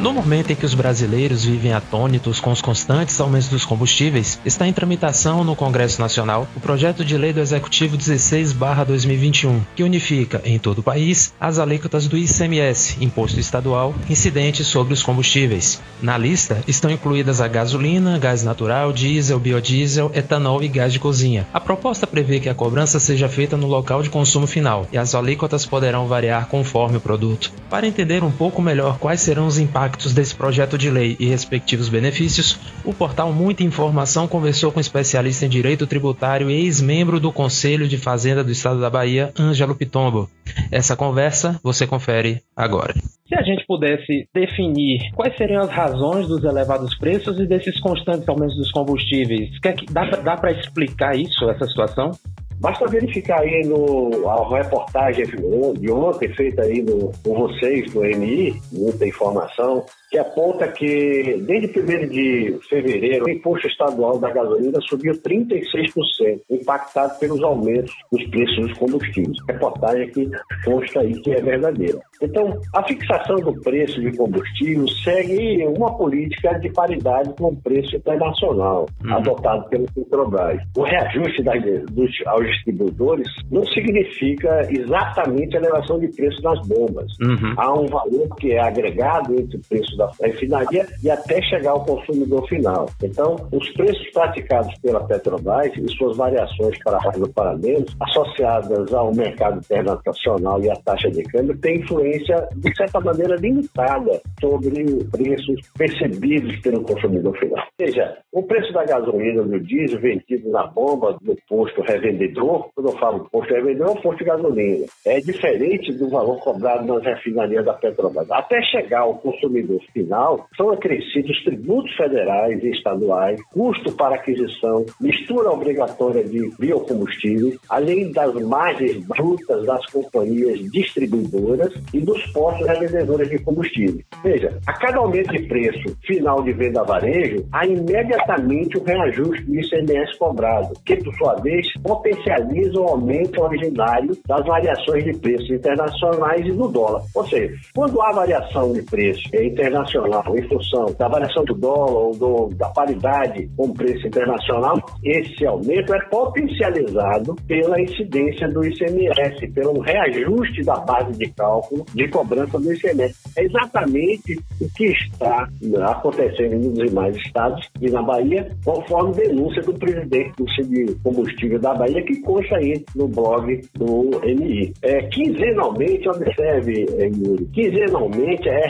No momento em que os brasileiros vivem atônitos com os constantes aumentos dos combustíveis, está em tramitação no Congresso Nacional o projeto de lei do Executivo 16/2021, que unifica em todo o país as alíquotas do ICMS, Imposto Estadual, incidentes sobre os combustíveis. Na lista estão incluídas a gasolina, gás natural, diesel, biodiesel, etanol e gás de cozinha. A proposta prevê que a cobrança seja feita no local de consumo final e as alíquotas poderão variar conforme o produto. Para entender um pouco melhor quais serão os impactos impactos desse projeto de lei e respectivos benefícios, o portal Muita Informação conversou com especialista em direito tributário e ex-membro do Conselho de Fazenda do Estado da Bahia, Ângelo Pitombo. Essa conversa você confere agora. Se a gente pudesse definir quais seriam as razões dos elevados preços e desses constantes aumentos dos combustíveis, dá, dá para explicar isso, essa situação? Basta verificar aí no, a reportagem de ontem, feita aí no, com vocês do MI, muita informação, que aponta que desde 1 de fevereiro o imposto estadual da gasolina subiu 36%, impactado pelos aumentos dos preços dos combustíveis. Reportagem que consta aí que é verdadeira. Então, a fixação do preço de combustível segue uma política de paridade com o preço internacional, uhum. adotado pelo Petrobras. O reajuste das, dos, aos distribuidores não significa exatamente a elevação de preço das bombas. Uhum. Há um valor que é agregado entre o preço da refinaria e até chegar ao consumidor final. Então, os preços praticados pela Petrobras e suas variações para ou para menos, associadas ao mercado internacional e à taxa de câmbio, têm influência, de certa maneira, limitada sobre preços percebidos pelo consumidor final. Ou seja, o preço da gasolina, do diesel vendido na bomba do posto revendedor, quando eu falo posto revendedor, é o posto de gasolina, é diferente do valor cobrado nas refinarias da Petrobras. Até chegar ao consumidor final, são acrescidos tributos federais e estaduais, custo para aquisição, mistura obrigatória de biocombustíveis, além das margens brutas das companhias distribuidoras e dos postos revendedores de combustível. Veja, a cada aumento de preço final de venda a varejo, há imediatamente o reajuste do ICMS cobrado, que, por sua vez, potencializa o aumento originário das variações de preços internacionais e do dólar. Ou seja, quando há variação de preço internacional, internacional, em função da variação do dólar ou do, da paridade com o preço internacional, esse aumento é potencializado pela incidência do ICMS, pelo reajuste da base de cálculo de cobrança do ICMS. É exatamente o que está acontecendo nos demais estados e na Bahia, conforme denúncia do presidente do de Combustível da Bahia, que consta aí no blog do MI. É, quinzenalmente, observe, Yuri, quinzenalmente é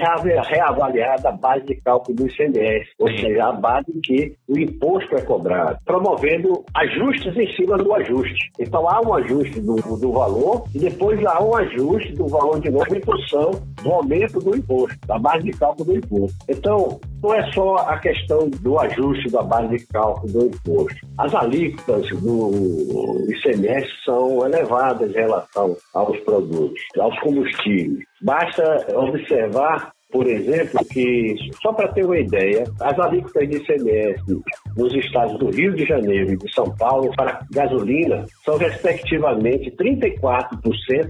reavaliar da base de cálculo do ICMS, ou seja, a base em que o imposto é cobrado, promovendo ajustes em cima do ajuste. Então há um ajuste do, do valor e depois há um ajuste do valor de novo em função do aumento do imposto, da base de cálculo do imposto. Então, não é só a questão do ajuste da base de cálculo do imposto. As alíquotas do ICMS são elevadas em relação aos produtos, aos combustíveis. Basta observar por exemplo, que, só para ter uma ideia, as alíquotas de ICMS nos estados do Rio de Janeiro e de São Paulo para gasolina são, respectivamente, 34%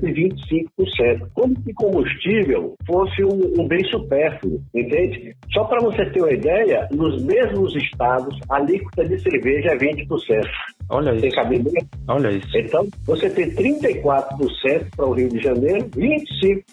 e 25%, como se combustível fosse um, um bem supérfluo, entende? Só para você ter uma ideia, nos mesmos estados, a alíquota de cerveja é 20%. Olha isso. Tem cabimento? Olha isso. Então, você tem 34% para o Rio de Janeiro, 25%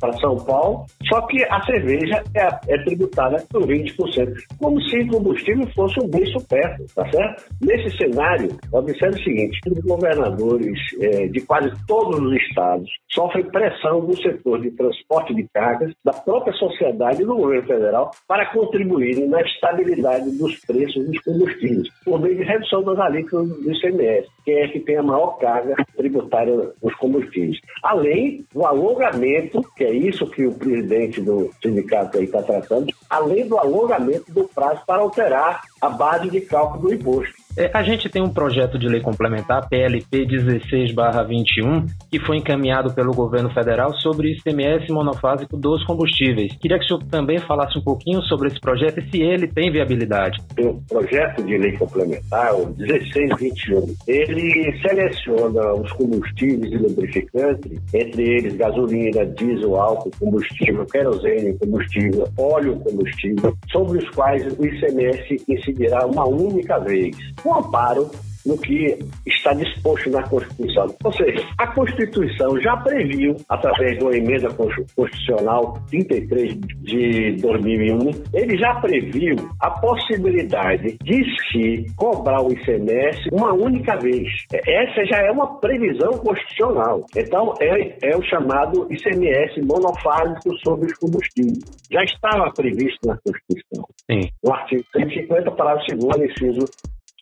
para São Paulo, só que a cerveja é, é tributada por 20%, como se o combustível fosse um bem supérfluo, tá certo? Nesse cenário, observe o seguinte, os governadores é, de quase todos os estados sofrem pressão do setor de transporte de cargas, da própria sociedade e do governo federal para contribuírem na estabilidade dos preços dos combustíveis, por meio de redução das alíquotas do ICMS, que é que tem a maior carga tributária dos combustíveis. Além do alongamento, que é isso que o presidente do sindicato aí está tratando, além do alongamento do prazo para alterar a base de cálculo do imposto. É, a gente tem um projeto de lei complementar, PLP 16/21, que foi encaminhado pelo governo federal sobre ICMS monofásico dos combustíveis. Queria que o senhor também falasse um pouquinho sobre esse projeto e se ele tem viabilidade. Um projeto de lei complementar, o 1621. Ele seleciona os combustíveis e lubrificantes, entre eles gasolina, diesel, álcool, combustível, querosene, combustível, óleo combustível, sobre os quais o ICMS incidirá uma única vez, com amparo no que está disposto na Constituição. Ou seja, a Constituição já previu, através de uma emenda constitucional 33 de 2001, ele já previu a possibilidade de se cobrar o ICMS uma única vez. Essa já é uma previsão constitucional. Então, é, é o chamado ICMS monofásico sobre os combustíveis. Já estava previsto na Constituição. Sim. No artigo 150, parágrafo 2 inciso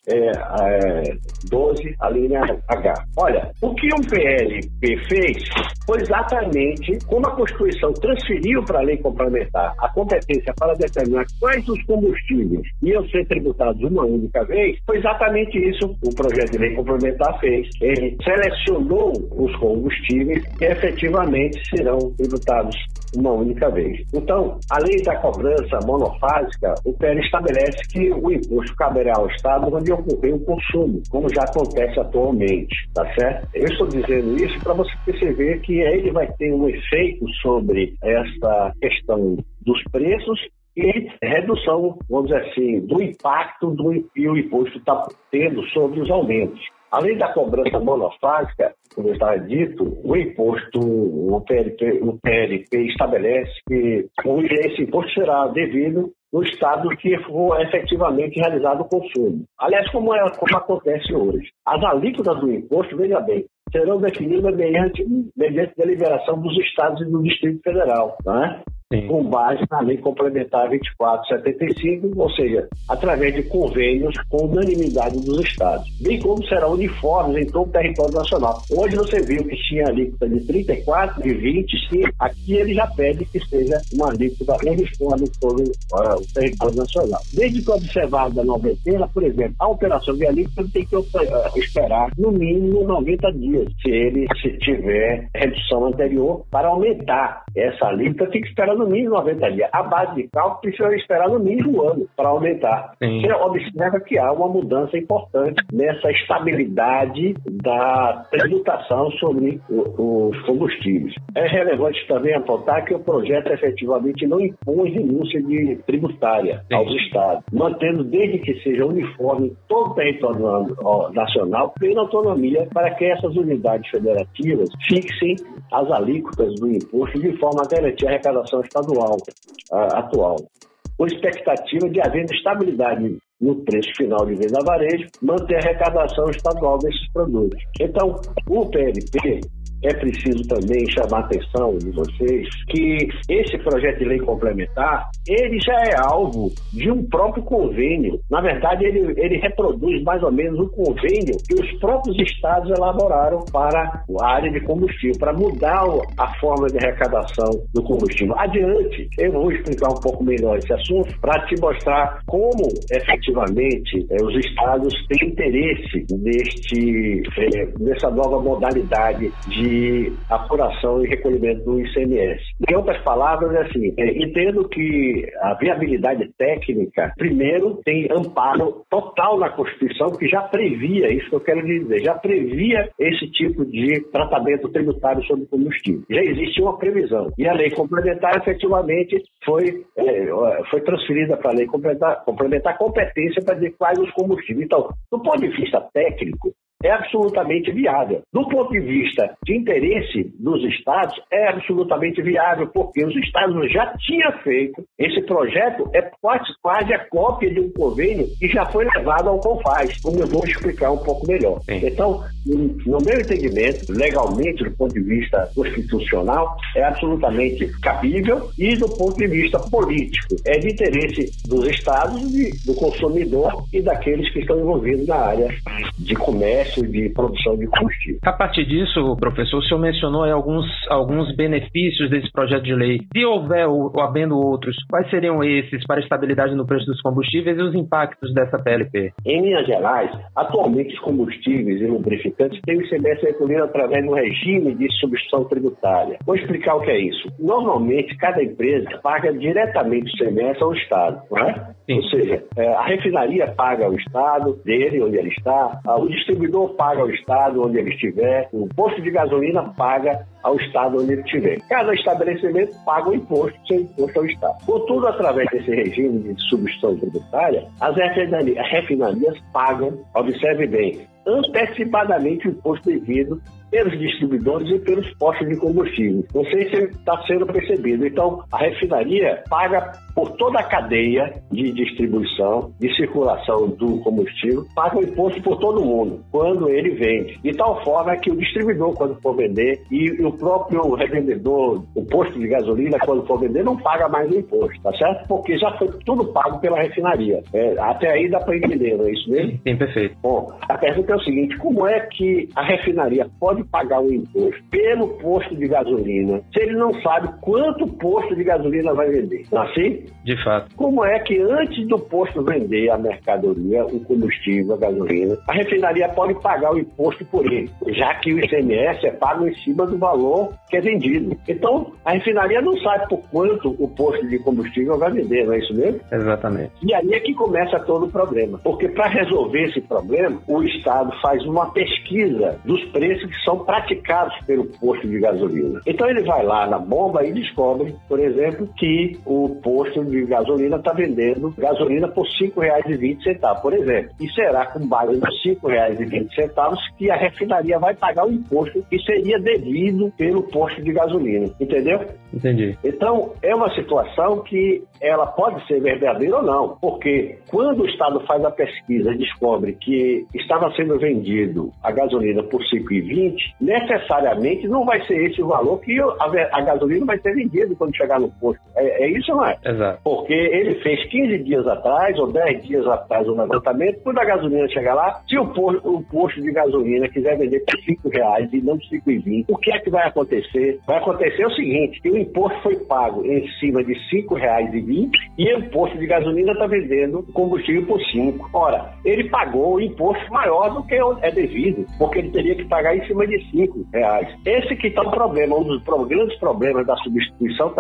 é, é, 12, a linha H. Olha, o que o PLP fez foi exatamente como a Constituição transferiu para a lei complementar a competência para determinar quais os combustíveis iam ser tributados uma única vez, foi exatamente isso o projeto de lei complementar fez. Ele selecionou os combustíveis que efetivamente serão tributados uma única vez. Então, além da cobrança monofásica, o PL estabelece que o imposto caberá ao Estado onde ocorrer o consumo, como já acontece atualmente, tá certo? Eu estou dizendo isso para você perceber que ele vai ter um efeito sobre essa questão dos preços e redução, vamos dizer assim, do impacto do que o imposto está tendo sobre os aumentos. Além da cobrança monofásica, como estava dito, o imposto, o PLP, o PLP estabelece que esse imposto será devido no estado que for efetivamente realizado o consumo. Aliás, como, é, como acontece hoje. As alíquotas do imposto, veja bem, serão definidas mediante, mediante deliberação dos estados e do Distrito Federal. Né? Sim. com base na Lei Complementar 2475, ou seja, através de convênios com unanimidade dos estados, bem como serão uniformes em todo o território nacional. Hoje você viu que tinha alíquota de 34, de 20, e aqui ele já pede que seja uma alíquota uniforme em todo uh, o território nacional. Desde que observado da noventena, por exemplo, a operação de alíquota tem que uh, esperar no mínimo 90 dias, se ele se tiver redução anterior, para aumentar essa alíquota tem que esperar no mínimo 90 dias. A base de cálculo precisa esperar no mínimo um ano para aumentar. Sim. Você observa que há uma mudança importante nessa estabilidade da tributação sobre os combustíveis. É relevante também apontar que o projeto efetivamente não impõe renúncia de tributária Sim. aos estados, mantendo desde que seja uniforme todo o território nacional, plena autonomia para que essas unidades federativas fixem as alíquotas do imposto de forma a garantir a arrecadação estadual atual, com expectativa de haver estabilidade no preço final de venda varejo, manter a arrecadação estadual desses produtos. Então, o PLP é preciso também chamar a atenção de vocês que esse projeto de lei complementar, ele já é alvo de um próprio convênio. Na verdade, ele, ele reproduz mais ou menos o convênio que os próprios estados elaboraram para a área de combustível, para mudar a forma de arrecadação do combustível. Adiante, eu vou explicar um pouco melhor esse assunto para te mostrar como efetivamente eh, os estados têm interesse neste, eh, nessa nova modalidade de de apuração e recolhimento do ICMS. Em outras palavras, é assim, é, entendo que a viabilidade técnica, primeiro, tem amparo total na Constituição, que já previa, isso que eu quero dizer, já previa esse tipo de tratamento tributário sobre combustível. Já existia uma previsão. E a lei complementar, efetivamente, foi, é, foi transferida para a lei complementar, complementar competência para dizer quais os combustíveis. Então, do ponto de vista técnico, é absolutamente viável. Do ponto de vista de interesse dos estados, é absolutamente viável, porque os estados já tinham feito. Esse projeto é quase, quase a cópia de um convênio que já foi levado ao CONFAS, como eu vou explicar um pouco melhor. Sim. Então, no meu entendimento, legalmente, do ponto de vista constitucional, é absolutamente cabível e do ponto de vista político, é de interesse dos estados, do consumidor e daqueles que estão envolvidos na área de comércio excesso de produção de combustível. A partir disso, professor, o senhor mencionou alguns, alguns benefícios desse projeto de lei. Se houver ou, ou havendo outros, quais seriam esses para a estabilidade no preço dos combustíveis e os impactos dessa PLP? Em Minas Gerais, atualmente os combustíveis e lubrificantes têm o ICMS recolhido através do regime de substituição tributária. Vou explicar o que é isso. Normalmente, cada empresa paga diretamente o ICMS ao Estado, não é? Ou seja, é, a refinaria paga ao Estado dele, onde ele está, o distribuidor paga ao Estado, onde ele estiver, o posto de gasolina paga ao Estado onde ele estiver. Cada estabelecimento paga o imposto, seu imposto ao Estado. Contudo, através desse regime de substituição tributária, as refinarias pagam, observe bem, antecipadamente o imposto devido pelos distribuidores e pelos postos de combustível. Não sei se está sendo percebido. Então, a refinaria paga por toda a cadeia de distribuição, de circulação do combustível, paga o imposto por todo mundo quando ele vende. De tal forma que o distribuidor, quando for vender, e o próprio revendedor, o posto de gasolina, quando for vender, não paga mais o imposto, tá certo? Porque já foi tudo pago pela refinaria. É, até aí dá para entender, não é isso mesmo? Sim, perfeito. Bom, a pergunta é o seguinte: como é que a refinaria pode pagar o imposto pelo posto de gasolina se ele não sabe quanto posto de gasolina vai vender? Não é assim? De fato. Como é que antes do posto vender a mercadoria, o combustível, a gasolina, a refinaria pode pagar o imposto por ele, já que o ICMS é pago em cima do valor que é vendido. Então, a refinaria não sabe por quanto o posto de combustível vai vender, não é isso mesmo? Exatamente. E aí é que começa todo o problema. Porque para resolver esse problema, o Estado faz uma pesquisa dos preços que são praticados pelo posto de gasolina. Então ele vai lá na bomba e descobre, por exemplo, que o posto de gasolina está vendendo gasolina por R$ 5,20, por exemplo. E será com base nos R$ 5,20 que a refinaria vai pagar o imposto que seria devido pelo posto de gasolina. Entendeu? Entendi. Então, é uma situação que ela pode ser verdadeira ou não, porque quando o Estado faz a pesquisa e descobre que estava sendo vendido a gasolina por 5,20, necessariamente não vai ser esse o valor que a, gasolina vai ser vendida quando chegar no posto. É, é isso não é? Exato. Porque ele fez 15 dias atrás, ou 10 dias atrás, o levantamento, quando a gasolina chegar lá, se o posto, o posto de gasolina quiser vender por 5 reais e não por 5,20, o que é que vai acontecer? Vai acontecer o seguinte, que o imposto foi pago em cima de R$ 5,20 e o posto de gasolina está vendendo combustível por 5. Ora, ele pagou o imposto maior do que é devido, porque ele teria que pagar em cima de 5 reais. Esse que está o problema, um dos grandes problemas da substituição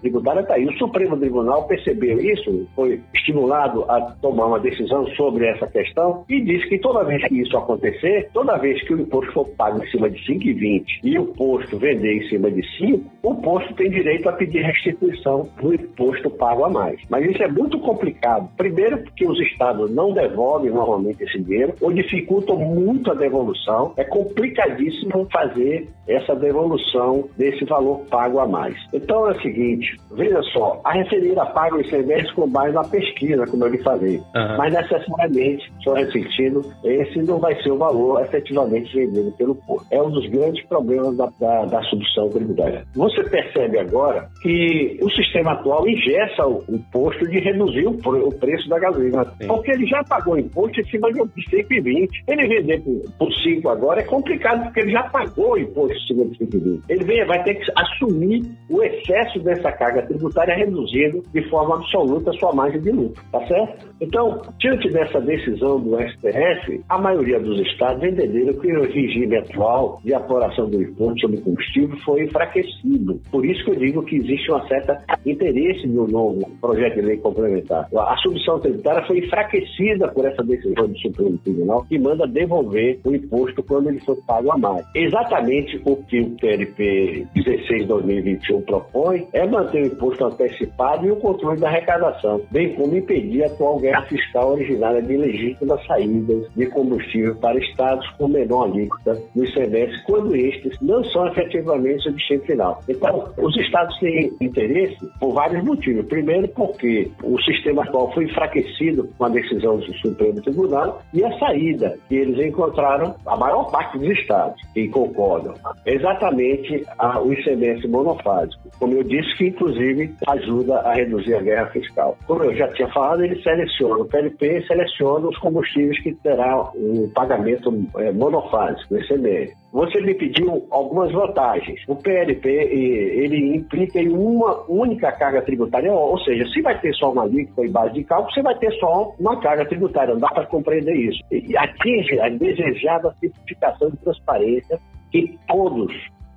tributária está aí. O Supremo Tribunal percebeu isso, foi estimulado a tomar uma decisão sobre essa questão e disse que toda vez que isso acontecer, toda vez que o imposto for pago em cima de 5,20 e o posto vender em cima de 5, o posto tem direito a pedir restituição do imposto pago a mais. Mas isso é muito complicado. Primeiro, porque os estados não devolvem normalmente esse dinheiro, ou dificultam muito a devolução. É complicadíssimo fazer essa devolução desse valor pago a mais. Então é o seguinte: veja só, a referida paga o ICMS com base na pesquisa, como eu lhe falei. Uhum. Mas necessariamente, só ressentindo, esse não vai ser o valor efetivamente vendido pelo posto. É um dos grandes problemas da, da, da substituição tributária. Você percebe agora que o sistema atual ingessa o imposto de reduzir o, o preço da gasolina. Sim. Porque ele já pagou imposto em cima de 5,20. Ele vender por, por 5 agora é complicado, porque ele já pagou o imposto de 5,20. Ele vem, vai ter que assumir o excesso dessa carga tributária reduzindo de forma absoluta a sua margem de lucro, tá certo? Então, diante dessa decisão do STF, a maioria dos estados entenderam que o regime atual de apuração do imposto sobre combustível foi enfraquecido. Por isso que eu digo que existe uma certa interesse no novo projeto de lei complementar. A submissão tributária foi enfraquecida por essa decisão do Supremo Tribunal que manda devolver o imposto quando ele for pago a mais. Exatamente o que o TLP 16-2021 propõe é manter o imposto antecipado e o controle da arrecadação, bem como impedir a atual guerra fiscal originária de legítimas saídas de combustível para estados com menor alíquota no ICMS, quando estes não são efetivamente o destino final. Então, os estados têm interesse por vários motivos. Primeiro, porque o sistema atual foi enfraquecido com a decisão do Supremo Tribunal e a saída que eles encontraram, a maior parte dos estados, e concordam. Exatamente a, o ICMS monofásico. Como eu disse, que inclusive ajuda a reduzir a guerra fiscal. Como eu já tinha falado, ele seleciona, o PLP seleciona os combustíveis que terá um pagamento é, monofásico, o ICMS. Você me pediu algumas vantagens. O PLP, ele implica em uma única carga tributária, ou seja, se vai ter só uma alíquota em base de cálculo, você vai ter só uma carga tributária, não dá para compreender isso. E atinge a desejada simplificação e transparência que todos,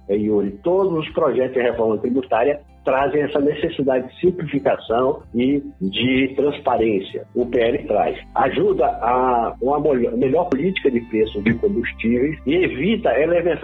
Yuri, todos os projetos de reforma tributária trazem essa necessidade de simplificação e de transparência. O PL traz. Ajuda a uma melhor política de preço de combustíveis e evita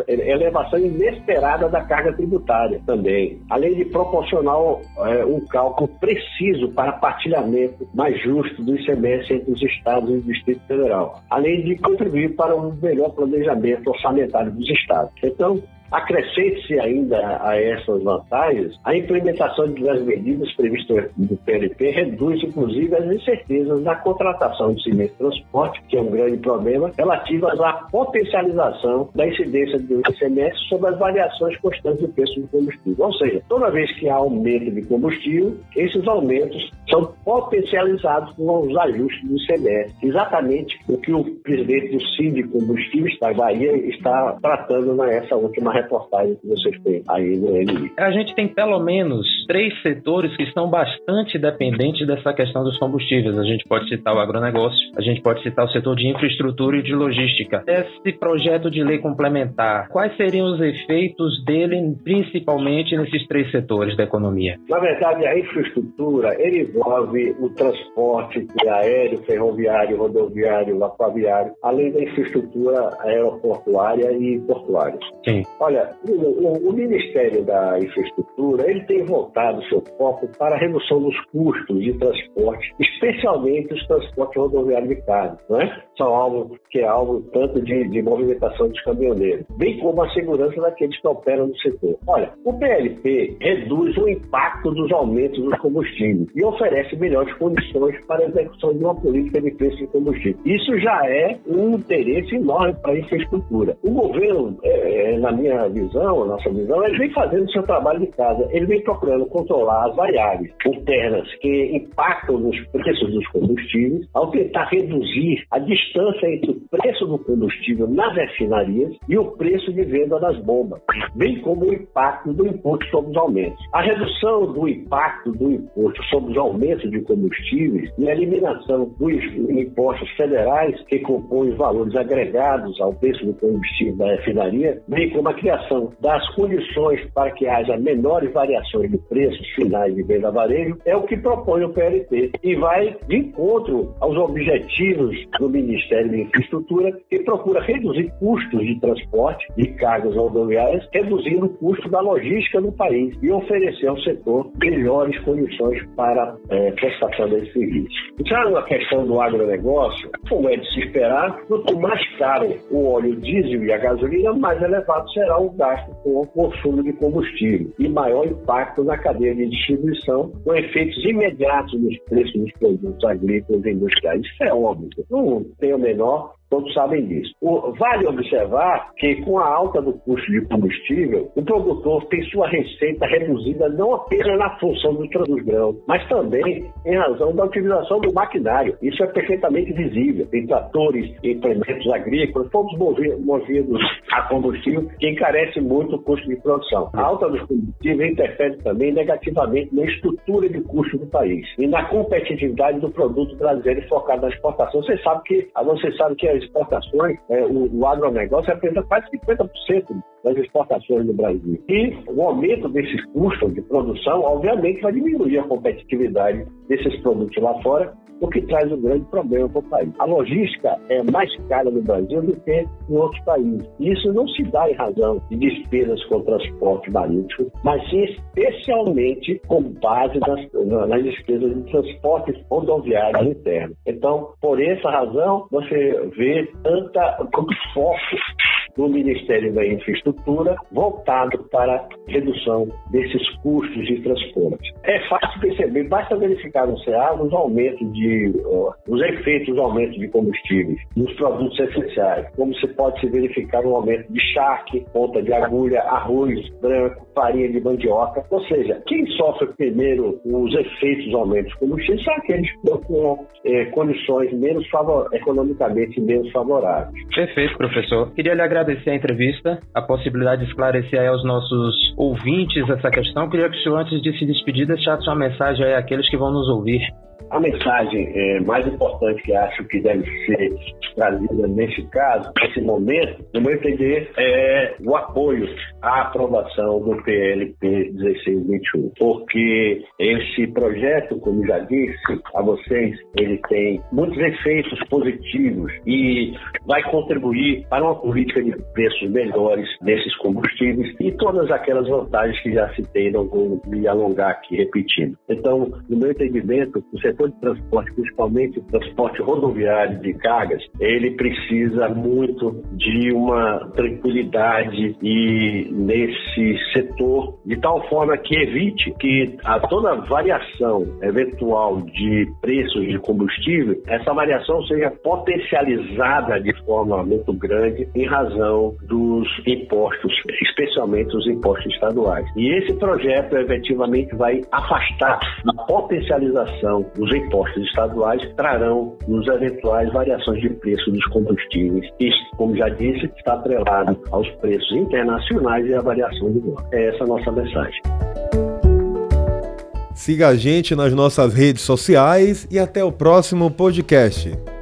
elevação inesperada da carga tributária também, além de proporcionar é, um cálculo preciso para partilhamento mais justo do ICMS entre os estados e o Distrito Federal, além de contribuir para um melhor planejamento orçamentário dos estados. Então, Acrescente-se ainda a essas vantagens a implementação das medidas previstas no PLP reduz, inclusive, as incertezas na contratação de serviço de transporte, que é um grande problema, relativas à potencialização da incidência do ICMS sobre as variações constantes do preço do combustível. Ou seja, toda vez que há aumento de combustível, esses aumentos são potencializados com os ajustes do ICMS. Exatamente o que o presidente do CID Combustíveis da Bahia está tratando nessa última reportagem que vocês têm aí no MI. A gente tem pelo menos três setores que estão bastante dependentes dessa questão dos combustíveis. A gente pode citar o agronegócio, a gente pode citar o setor de infraestrutura e de logística. Esse projeto de lei complementar, quais seriam os efeitos dele, principalmente nesses três setores da economia? Na verdade, a infraestrutura ele envolve o transporte aéreo, ferroviário, rodoviário, aquaviário, além da infraestrutura aeroportuária e portuária. Sim. Olha, o, o, Ministério da Infraestrutura ele tem voltado seu foco para a redução dos custos de transporte, especialmente os transportes rodoviários de carga, não é? São algo que é algo tanto de, de movimentação dos caminhoneiros, bem como a segurança daqueles que operam no setor. Olha, o PLP reduz o impacto dos aumentos dos combustíveis e oferece melhores condições para a execução de uma política de preço de combustível. Isso já é um interesse enorme para a infraestrutura. O governo, é, é, na minha visão, a nossa visão, ele vem fazendo seu trabalho de casa. Ele vem procurando controlar as variáveis internas que impactam nos preços dos combustíveis, ao tentar reduzir a distância entre o preço do combustível nas refinarias e o preço de venda das bombas, bem como o impacto do imposto sobre os aumentos. A redução do impacto do imposto sobre os aumentos de combustíveis e a eliminação dos impostos federais que compõem os valores agregados ao preço do combustível da refinaria, bem como a criação das condições para que haja menores variações de preços finais de venda varejo é o que propõe o PLP e vai de encontro aos objetivos do Ministério da Infraestrutura que procura reduzir custos de transporte de cargas rodoviárias, reduzindo o custo da logística no país e oferecer ao setor melhores condições para é, prestação desse serviço. Já na questão do agronegócio, como é de se esperar, quanto mais caro o óleo diesel e a gasolina, mais elevado será o gasto com o consumo de combustível e maior impacto na cadeia de distribuição, com efeitos imediatos nos preços dos produtos agrícolas e industriais. Isso é óbvio. Não tem o menor Todos sabem disso. O, vale observar que, com a alta do custo de combustível, o produtor tem sua receita reduzida não apenas na função do dos grãos, mas também em razão da utilização do maquinário. Isso é perfeitamente visível. Em tratores e implementos agrícolas, todos movidos a combustível, que encarece muito o custo de produção. A alta dos combustíveis interfere também negativamente na estrutura de custo do país e na competitividade do produto brasileiro focado na exportação. Você sabe que, você sabe que as exportações, é, o, o agronegócio representa quase 50% das exportações no Brasil. E o aumento desses custos de produção, obviamente, vai diminuir a competitividade desses produtos lá fora, o que traz um grande problema para o país. A logística é mais cara no Brasil do que em outros países. E isso não se dá em razão de despesas com transporte marítimo, mas sim especialmente com base nas, nas despesas de transporte rodoviário interno. Então, por essa razão, você vê tanta, tanto foco no Ministério da Infraestrutura voltado para redução desses custos de transporte. É fácil perceber, basta verificar no SEAD os aumentos de, os efeitos dos aumentos de combustíveis nos produtos essenciais, como se pode se verificar o aumento de charque, ponta de agulha, arroz branco, farinha de mandioca. Ou seja, quem sofre primeiro os efeitos dos aumentos de combustíveis são aqueles com é, condições menos economicamente menos favoráveis. Perfeito, professor. Queria lhe agradecer a entrevista, a possibilidade de esclarecer aos nossos ouvintes essa questão. Queria que o senhor, antes de se despedir, deixasse uma mensagem aí àqueles que vão nos ouvir. A mensagem é, mais importante que acho que deve ser trazida nesse caso, nesse momento, no meu entender, é o apoio à aprovação do PLP 1621. Porque esse projeto, como já disse a vocês, ele tem muitos efeitos positivos e vai contribuir para uma política de preços melhores desses combustíveis e todas aquelas vantagens que já citei, não vou me alongar aqui repetindo. Então, no meu entendimento, você setor de transporte, principalmente o transporte rodoviário de cargas, ele precisa muito de uma tranquilidade e nesse setor de tal forma que evite que a toda variação eventual de preços de combustível, essa variação seja potencializada de forma muito grande em razão dos impostos, especialmente os impostos estaduais. E esse projeto efetivamente vai afastar a potencialização os impostos estaduais trarão nos eventuais variações de preço dos combustíveis. Isso, como já disse, está atrelado aos preços internacionais e à variação do dólar. É essa a nossa mensagem. Siga a gente nas nossas redes sociais e até o próximo podcast.